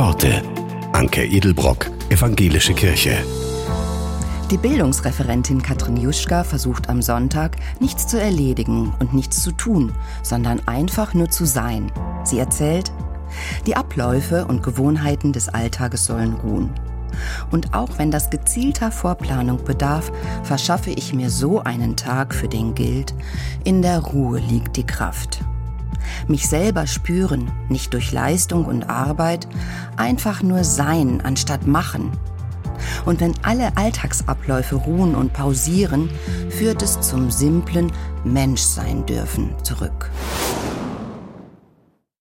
Worte. Anke Edelbrock, Evangelische Kirche. Die Bildungsreferentin Katrin Juschka versucht am Sonntag, nichts zu erledigen und nichts zu tun, sondern einfach nur zu sein. Sie erzählt, die Abläufe und Gewohnheiten des Alltages sollen ruhen. Und auch wenn das gezielter Vorplanung bedarf, verschaffe ich mir so einen Tag, für den gilt, in der Ruhe liegt die Kraft. Mich selber spüren, nicht durch Leistung und Arbeit, einfach nur sein anstatt machen. Und wenn alle Alltagsabläufe ruhen und pausieren, führt es zum simplen Menschsein dürfen zurück.